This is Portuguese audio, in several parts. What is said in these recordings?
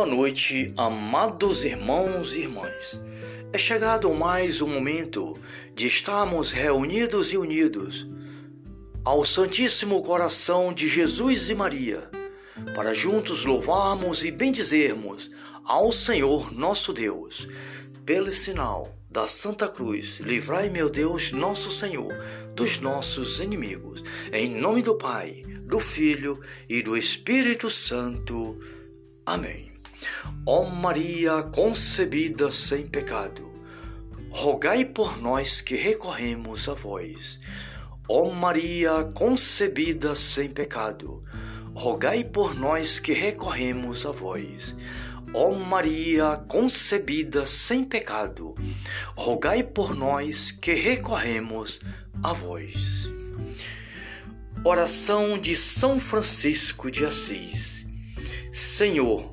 Boa noite, amados irmãos e irmãs. É chegado mais um momento de estarmos reunidos e unidos ao Santíssimo Coração de Jesus e Maria, para juntos louvarmos e bendizermos ao Senhor nosso Deus, pelo sinal da Santa Cruz, livrai, meu Deus, nosso Senhor, dos nossos inimigos. Em nome do Pai, do Filho e do Espírito Santo. Amém. Ó Maria concebida sem pecado, rogai por nós que recorremos a vós. Ó Maria concebida sem pecado, rogai por nós que recorremos a vós. Ó Maria concebida sem pecado, rogai por nós que recorremos a vós. Oração de São Francisco de Assis. Senhor,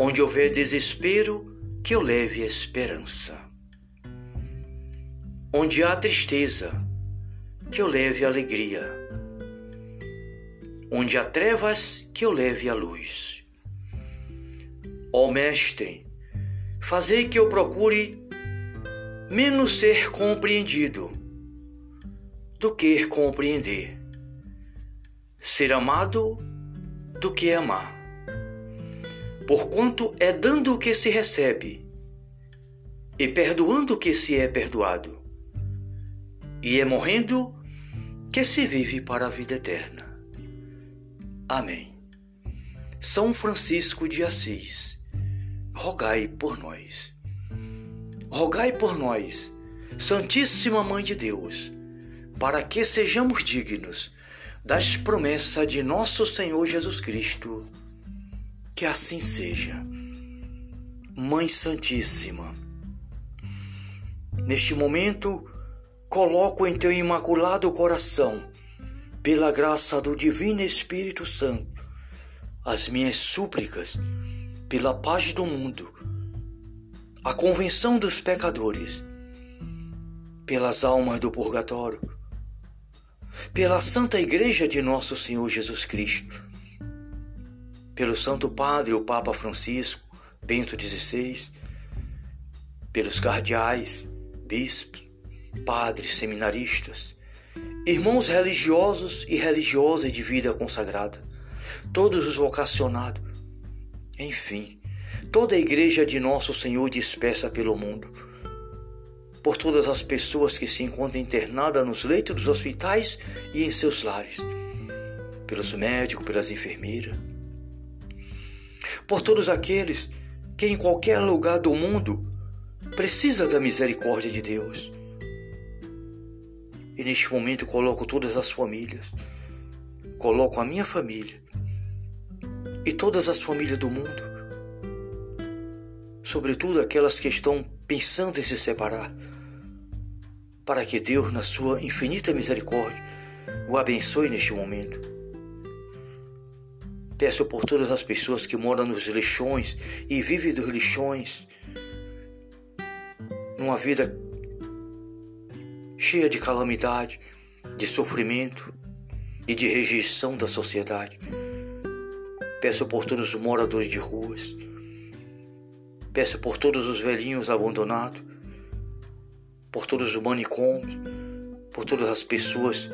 Onde houver desespero, que eu leve esperança. Onde há tristeza, que eu leve alegria. Onde há trevas, que eu leve a luz. Ó Mestre, fazei que eu procure menos ser compreendido do que compreender, ser amado do que amar. Porquanto é dando o que se recebe e perdoando o que se é perdoado, e é morrendo que se vive para a vida eterna. Amém. São Francisco de Assis rogai por nós. Rogai por nós, Santíssima Mãe de Deus, para que sejamos dignos das promessas de nosso Senhor Jesus Cristo. Que assim seja. Mãe Santíssima, neste momento, coloco em teu imaculado coração, pela graça do Divino Espírito Santo, as minhas súplicas pela paz do mundo, a convenção dos pecadores, pelas almas do purgatório, pela Santa Igreja de Nosso Senhor Jesus Cristo, pelo Santo Padre, o Papa Francisco, Bento XVI, pelos cardeais, bispos, padres, seminaristas, irmãos religiosos e religiosas de vida consagrada, todos os vocacionados, enfim, toda a igreja de nosso Senhor dispersa pelo mundo, por todas as pessoas que se encontram internadas nos leitos dos hospitais e em seus lares, pelos médicos, pelas enfermeiras, por todos aqueles que em qualquer lugar do mundo precisa da misericórdia de Deus. E neste momento coloco todas as famílias, coloco a minha família e todas as famílias do mundo, sobretudo aquelas que estão pensando em se separar, para que Deus, na sua infinita misericórdia, o abençoe neste momento. Peço por todas as pessoas que moram nos lixões e vivem dos lixões, numa vida cheia de calamidade, de sofrimento e de rejeição da sociedade. Peço por todos os moradores de ruas. Peço por todos os velhinhos abandonados, por todos os manicômios, por todas as pessoas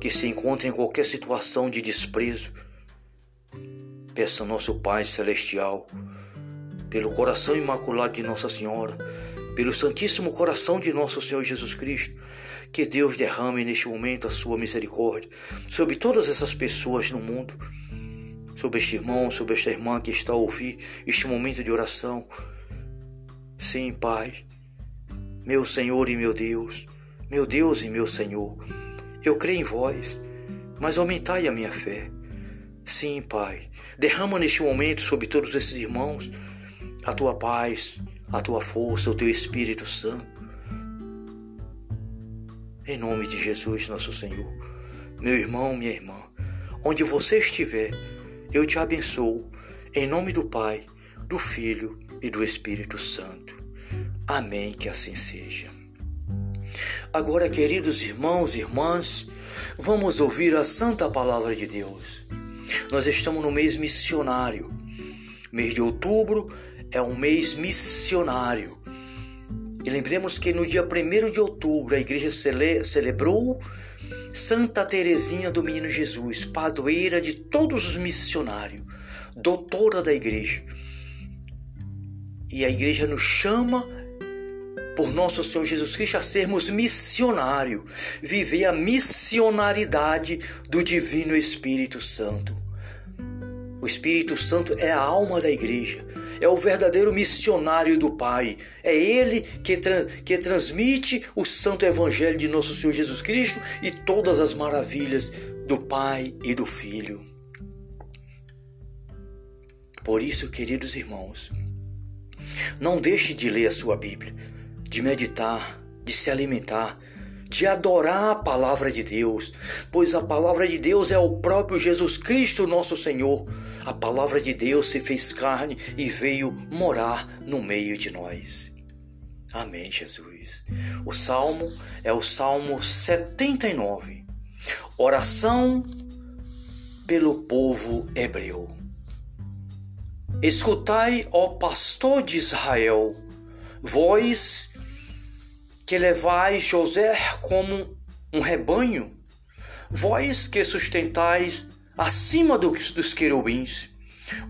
que se encontram em qualquer situação de desprezo. Peço ao nosso Pai Celestial, pelo coração imaculado de Nossa Senhora, pelo Santíssimo Coração de Nosso Senhor Jesus Cristo, que Deus derrame neste momento a sua misericórdia sobre todas essas pessoas no mundo sobre este irmão, sobre esta irmã que está a ouvir este momento de oração. Sim, Pai, meu Senhor e meu Deus, meu Deus e meu Senhor, eu creio em vós, mas aumentai a minha fé. Sim, Pai. Derrama neste momento sobre todos esses irmãos a tua paz, a tua força, o teu Espírito Santo. Em nome de Jesus, nosso Senhor. Meu irmão, minha irmã, onde você estiver, eu te abençoo. Em nome do Pai, do Filho e do Espírito Santo. Amém. Que assim seja. Agora, queridos irmãos e irmãs, vamos ouvir a santa palavra de Deus. Nós estamos no mês missionário. Mês de outubro é um mês missionário. E lembremos que no dia 1 de outubro a igreja cele celebrou Santa Teresinha do Menino Jesus, padroeira de todos os missionários, doutora da igreja. E a igreja nos chama por nosso Senhor Jesus Cristo a sermos missionário, viver a missionaridade do Divino Espírito Santo. O Espírito Santo é a alma da igreja, é o verdadeiro missionário do Pai. É ele que, tra que transmite o santo evangelho de nosso Senhor Jesus Cristo e todas as maravilhas do Pai e do Filho. Por isso, queridos irmãos, não deixe de ler a sua Bíblia de meditar, de se alimentar, de adorar a palavra de Deus, pois a palavra de Deus é o próprio Jesus Cristo, nosso Senhor. A palavra de Deus se fez carne e veio morar no meio de nós. Amém, Jesus. O salmo é o Salmo 79. Oração pelo povo hebreu. Escutai, ó pastor de Israel, vós que levais José como um rebanho, vós que sustentais acima dos, dos querubins,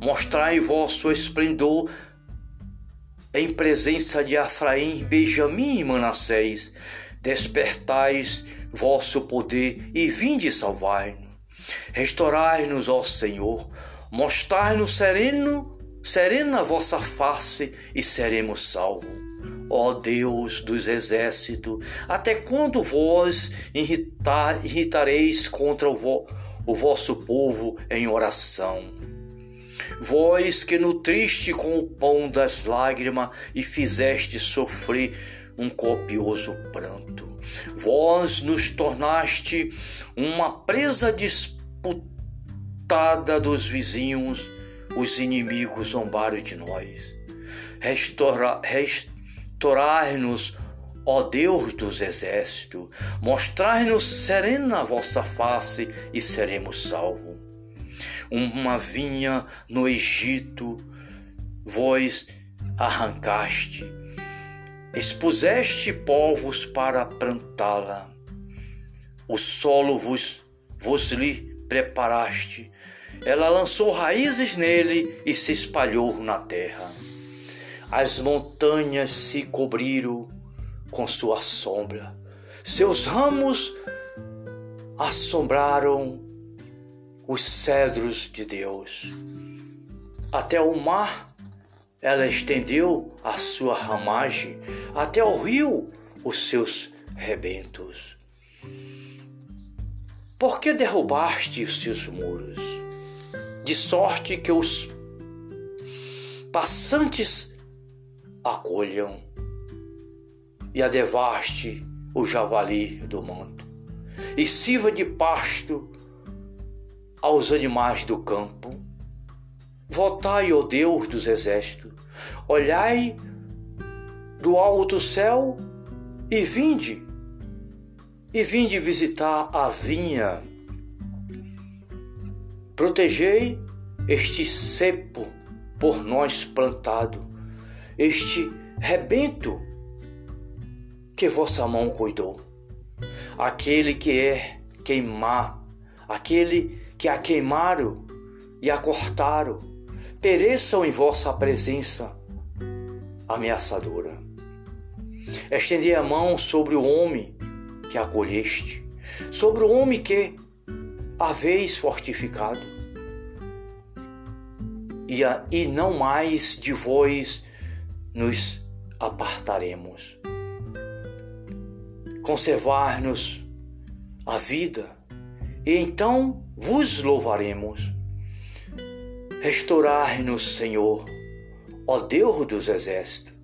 mostrai vosso esplendor em presença de Afraim, Benjamim e Manassés, despertais vosso poder e vinde salvar-nos. Restaurai-nos, ó Senhor, mostrai-nos sereno, serena vossa face e seremos salvos. Ó Deus dos exércitos, até quando vós irritar, irritareis contra o, vo, o vosso povo em oração? Vós que nutriste com o pão das lágrimas e fizeste sofrer um copioso pranto. Vós nos tornaste uma presa disputada dos vizinhos, os inimigos zombaram de nós. Restaura, rest, Restaurai-nos, ó Deus dos exércitos, mostrai-nos serena a vossa face e seremos salvos. Uma vinha no Egito, vós arrancaste, expuseste povos para plantá-la. O solo vos, vos lhe preparaste, ela lançou raízes nele e se espalhou na terra. As montanhas se cobriram com sua sombra, seus ramos assombraram os cedros de Deus. Até o mar ela estendeu a sua ramagem, até o rio os seus rebentos. Por que derrubaste os seus muros? De sorte que os passantes acolham e a devaste o javali do manto, e sirva de pasto aos animais do campo. Voltai, ó Deus dos exércitos, olhai do alto céu e vinde, e vinde visitar a vinha. Protegei este cepo por nós plantado este rebento que vossa mão cuidou. Aquele que é queimar, aquele que a queimaram e a cortaram, pereçam em vossa presença ameaçadora. Estendei a mão sobre o homem que acolheste, sobre o homem que haveis fortificado, e, a, e não mais de vós nos apartaremos. Conservar-nos a vida, e então vos louvaremos. Restaurai-nos, Senhor, ó Deus dos exércitos,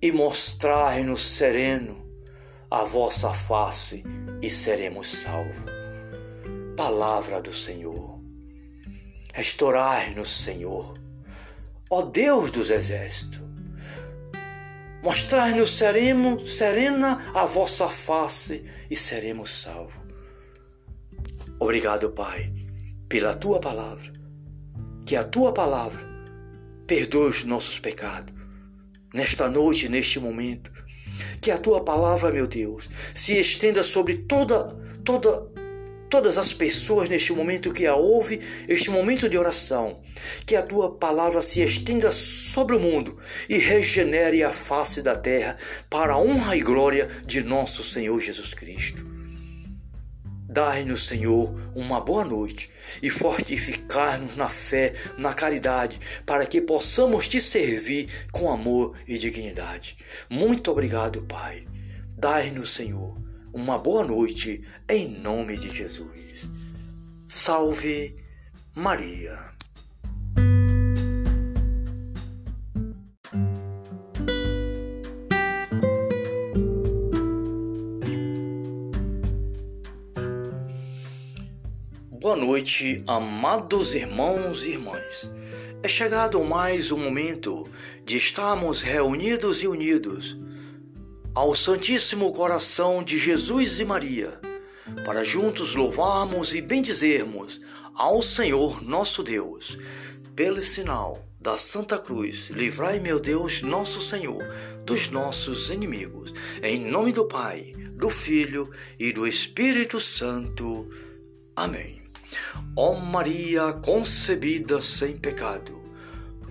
e mostrai-nos sereno a vossa face e seremos salvos. Palavra do Senhor. Restaurai-nos, Senhor, ó Deus dos exércitos. Mostrai-nos serena a vossa face e seremos salvos. Obrigado, Pai, pela tua palavra. Que a tua palavra perdoe os nossos pecados. Nesta noite, neste momento, que a tua palavra, meu Deus, se estenda sobre toda toda todas as pessoas neste momento que a ouve, este momento de oração. Que a tua palavra se estenda sobre o mundo e regenere a face da terra para a honra e glória de nosso Senhor Jesus Cristo. Dai-nos, Senhor, uma boa noite e fortificar-nos na fé, na caridade, para que possamos te servir com amor e dignidade. Muito obrigado, Pai. Dai-nos, Senhor, uma boa noite em nome de Jesus. Salve Maria. Boa noite, amados irmãos e irmãs. É chegado mais um momento de estarmos reunidos e unidos ao Santíssimo Coração de Jesus e Maria, para juntos louvarmos e bendizermos ao Senhor nosso Deus, pelo sinal da Santa Cruz, livrai, meu Deus, nosso Senhor, dos nossos inimigos. Em nome do Pai, do Filho e do Espírito Santo. Amém. Ó Maria concebida sem pecado,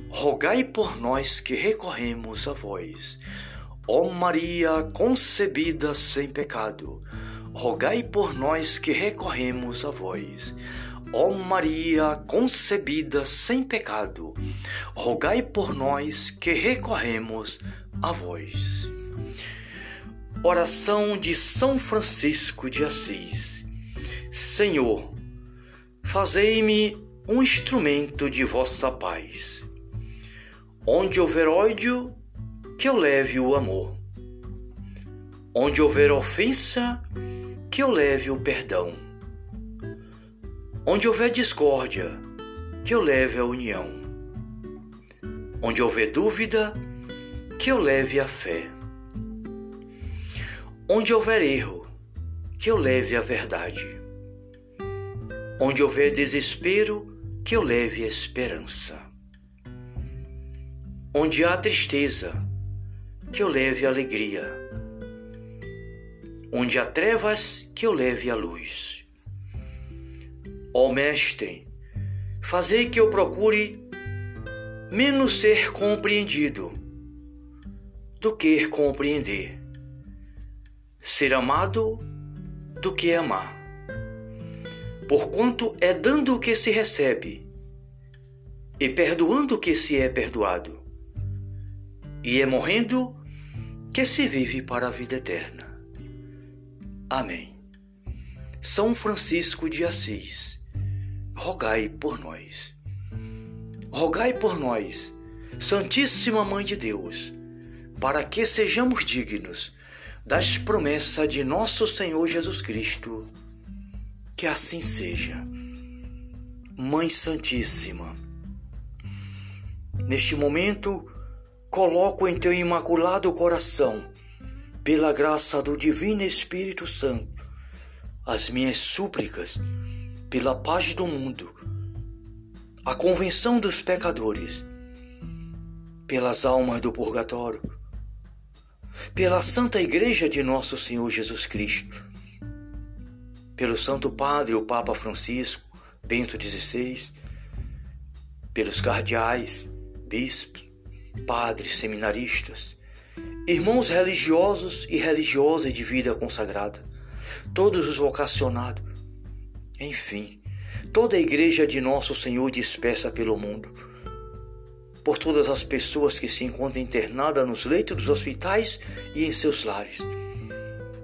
rogai por nós que recorremos a vós. Ó Maria concebida sem pecado, rogai por nós que recorremos a vós. Ó Maria concebida sem pecado, rogai por nós que recorremos a vós. Oração de São Francisco de Assis. Senhor, Fazei-me um instrumento de vossa paz. Onde houver ódio, que eu leve o amor. Onde houver ofensa, que eu leve o perdão. Onde houver discórdia, que eu leve a união. Onde houver dúvida, que eu leve a fé. Onde houver erro, que eu leve a verdade Onde houver desespero, que eu leve esperança. Onde há tristeza, que eu leve alegria. Onde há trevas, que eu leve a luz. Ó Mestre, fazei que eu procure menos ser compreendido do que compreender, ser amado do que amar porquanto é dando o que se recebe, e perdoando o que se é perdoado, e é morrendo que se vive para a vida eterna. Amém. São Francisco de Assis, rogai por nós. Rogai por nós, Santíssima Mãe de Deus, para que sejamos dignos das promessas de nosso Senhor Jesus Cristo. Que assim seja. Mãe Santíssima, neste momento, coloco em teu imaculado coração, pela graça do Divino Espírito Santo, as minhas súplicas pela paz do mundo, a convenção dos pecadores, pelas almas do purgatório, pela Santa Igreja de Nosso Senhor Jesus Cristo pelo Santo Padre, o Papa Francisco, Bento XVI, pelos cardeais, bispos, padres, seminaristas, irmãos religiosos e religiosas de vida consagrada, todos os vocacionados, enfim, toda a igreja de nosso Senhor dispersa pelo mundo, por todas as pessoas que se encontram internadas nos leitos dos hospitais e em seus lares,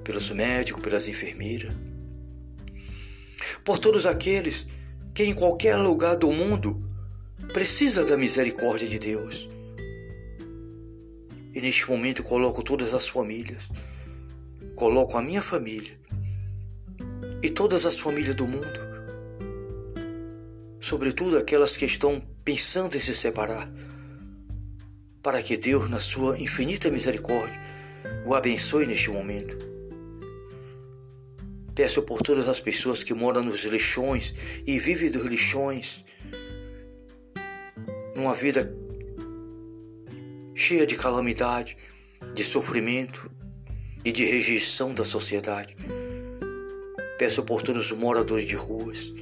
pelos médicos, pelas enfermeiras, por todos aqueles que em qualquer lugar do mundo precisa da misericórdia de Deus. E neste momento coloco todas as famílias, coloco a minha família. E todas as famílias do mundo, sobretudo aquelas que estão pensando em se separar, para que Deus, na sua infinita misericórdia, o abençoe neste momento. Peço por todas as pessoas que moram nos lixões e vivem dos lixões, numa vida cheia de calamidade, de sofrimento e de rejeição da sociedade. Peço por todos os moradores de ruas.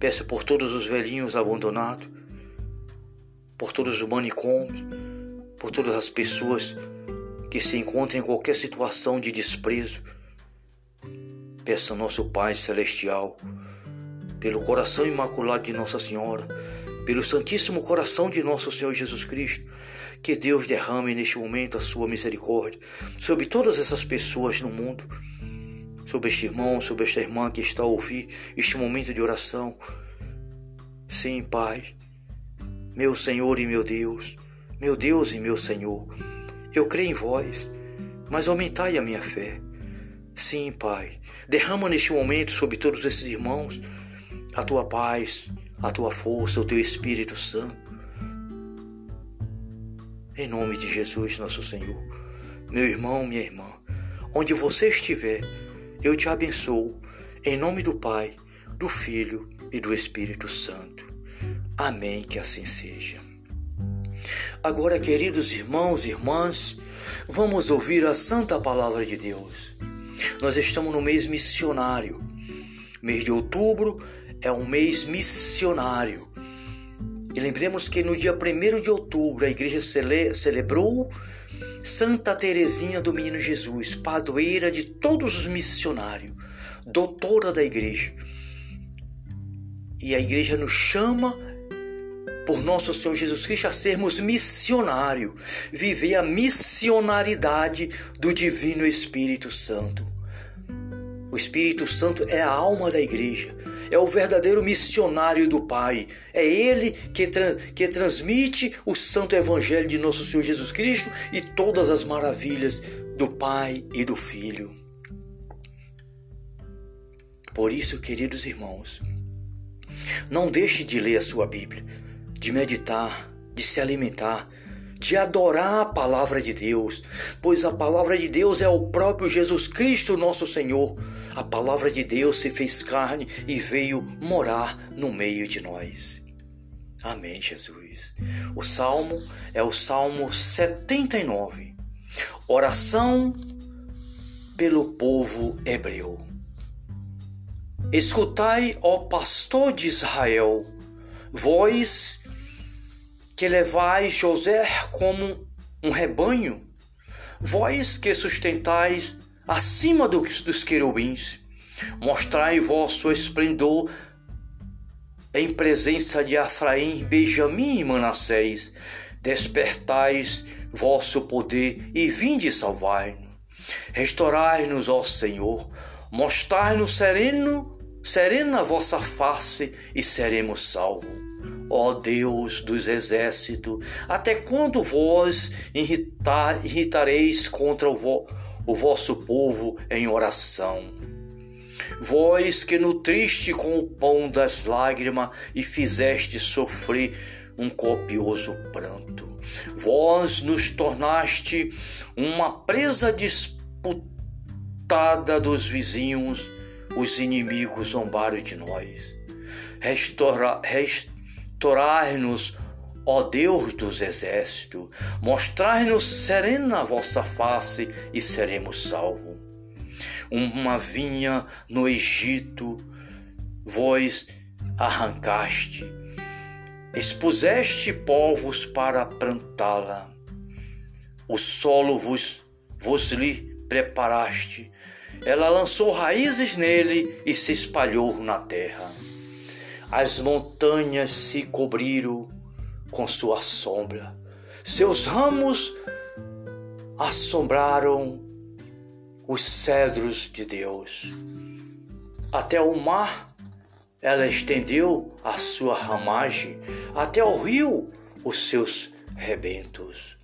Peço por todos os velhinhos abandonados, por todos os manicômios, por todas as pessoas que se encontram em qualquer situação de desprezo. Peço ao nosso Pai Celestial, pelo coração imaculado de Nossa Senhora, pelo Santíssimo Coração de nosso Senhor Jesus Cristo, que Deus derrame neste momento a sua misericórdia sobre todas essas pessoas no mundo, sobre este irmão, sobre esta irmã que está a ouvir este momento de oração. Sim, Pai, meu Senhor e meu Deus, meu Deus e meu Senhor, eu creio em vós, mas aumentai a minha fé. Sim, Pai, derrama neste momento sobre todos esses irmãos a tua paz, a tua força, o teu Espírito Santo. Em nome de Jesus, nosso Senhor, meu irmão, minha irmã, onde você estiver, eu te abençoo, em nome do Pai, do Filho e do Espírito Santo. Amém, que assim seja. Agora, queridos irmãos e irmãs, vamos ouvir a santa palavra de Deus. Nós estamos no mês missionário, mês de outubro, é um mês missionário. E lembremos que no dia 1 de outubro a igreja cele celebrou Santa Teresinha do Menino Jesus, padroeira de todos os missionários, doutora da igreja. E a igreja nos chama por nosso Senhor Jesus Cristo a sermos missionários, viver a missionaridade do Divino Espírito Santo. O Espírito Santo é a alma da igreja é o verdadeiro missionário do Pai. É ele que, tra que transmite o santo evangelho de nosso Senhor Jesus Cristo e todas as maravilhas do Pai e do Filho. Por isso, queridos irmãos, não deixe de ler a sua Bíblia, de meditar, de se alimentar, de adorar a palavra de Deus, pois a palavra de Deus é o próprio Jesus Cristo, nosso Senhor. A palavra de Deus se fez carne e veio morar no meio de nós. Amém, Jesus. O salmo é o Salmo 79. Oração pelo povo hebreu. Escutai, ó pastor de Israel, vós que levais José como um rebanho, vós que sustentais acima dos, dos querubins, mostrai vosso esplendor em presença de Afraim, Benjamim e Manassés, despertais vosso poder e vinde salvar-nos. Restaurai-nos, ó Senhor, mostrai-nos sereno, serena a vossa face e seremos salvos. Ó Deus dos exércitos, até quando vós irritar, irritareis contra o, vo, o vosso povo em oração? Vós que nutriste com o pão das lágrimas e fizeste sofrer um copioso pranto. Vós nos tornaste uma presa disputada dos vizinhos, os inimigos zombaram de nós. Restaura, rest, Restaurai-nos, ó Deus dos exércitos, mostrai-nos serena a vossa face e seremos salvos. Uma vinha no Egito, vós arrancaste, expuseste povos para plantá-la. O solo vos, vos lhe preparaste, ela lançou raízes nele e se espalhou na terra. As montanhas se cobriram com sua sombra, seus ramos assombraram os cedros de Deus. Até o mar ela estendeu a sua ramagem até o rio os seus rebentos.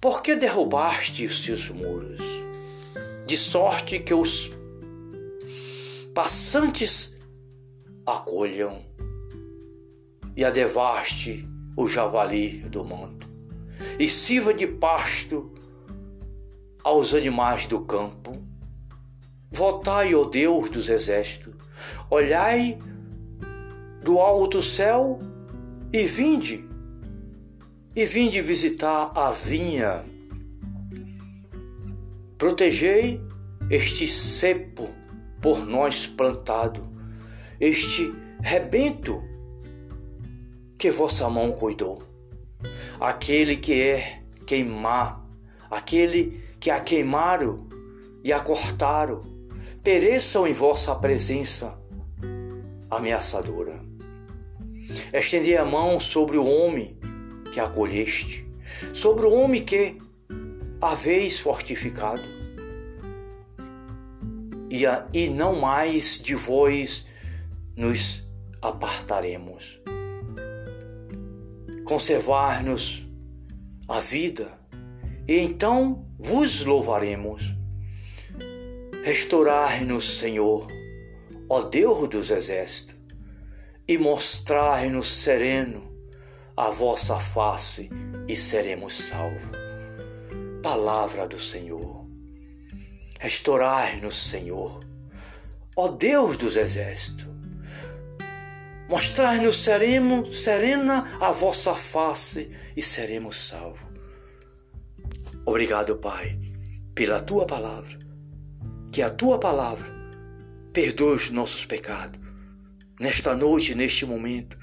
Por que derrubaste os seus muros? De sorte que os passantes acolham e a devaste o javali do manto, e sirva de pasto aos animais do campo. Voltai, ó Deus dos exércitos, olhai do alto céu e vinde, e vinde visitar a vinha. Protegei este cepo por nós plantado, este rebento que vossa mão cuidou. Aquele que é queimar, aquele que a queimaram e a cortaram, pereçam em vossa presença ameaçadora. Estendi a mão sobre o homem que acolheste, sobre o homem que haveis fortificado, e, a, e não mais de vós nos apartaremos. Conservar-nos a vida, e então vos louvaremos. Restaurar-nos, Senhor, ó Deus dos exércitos, e mostrar-nos sereno a vossa face e seremos salvos. Palavra do Senhor. Restaurai-nos, Senhor, ó Deus dos exércitos. Mostrai-nos serena a vossa face e seremos salvos. Obrigado, Pai, pela tua palavra. Que a tua palavra perdoe os nossos pecados nesta noite, neste momento.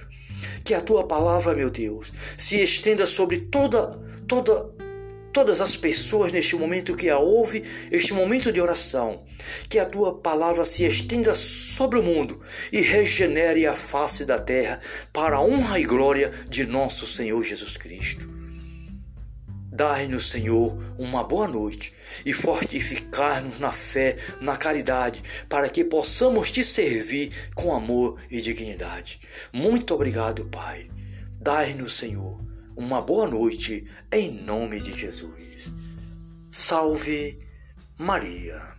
Que a tua palavra, meu Deus, se estenda sobre toda, toda, todas as pessoas neste momento que a ouve, este momento de oração. Que a tua palavra se estenda sobre o mundo e regenere a face da terra para a honra e glória de nosso Senhor Jesus Cristo. Dai-nos, Senhor, uma boa noite e fortificar-nos na fé, na caridade, para que possamos te servir com amor e dignidade. Muito obrigado, Pai. Dai-nos, Senhor, uma boa noite em nome de Jesus. Salve Maria.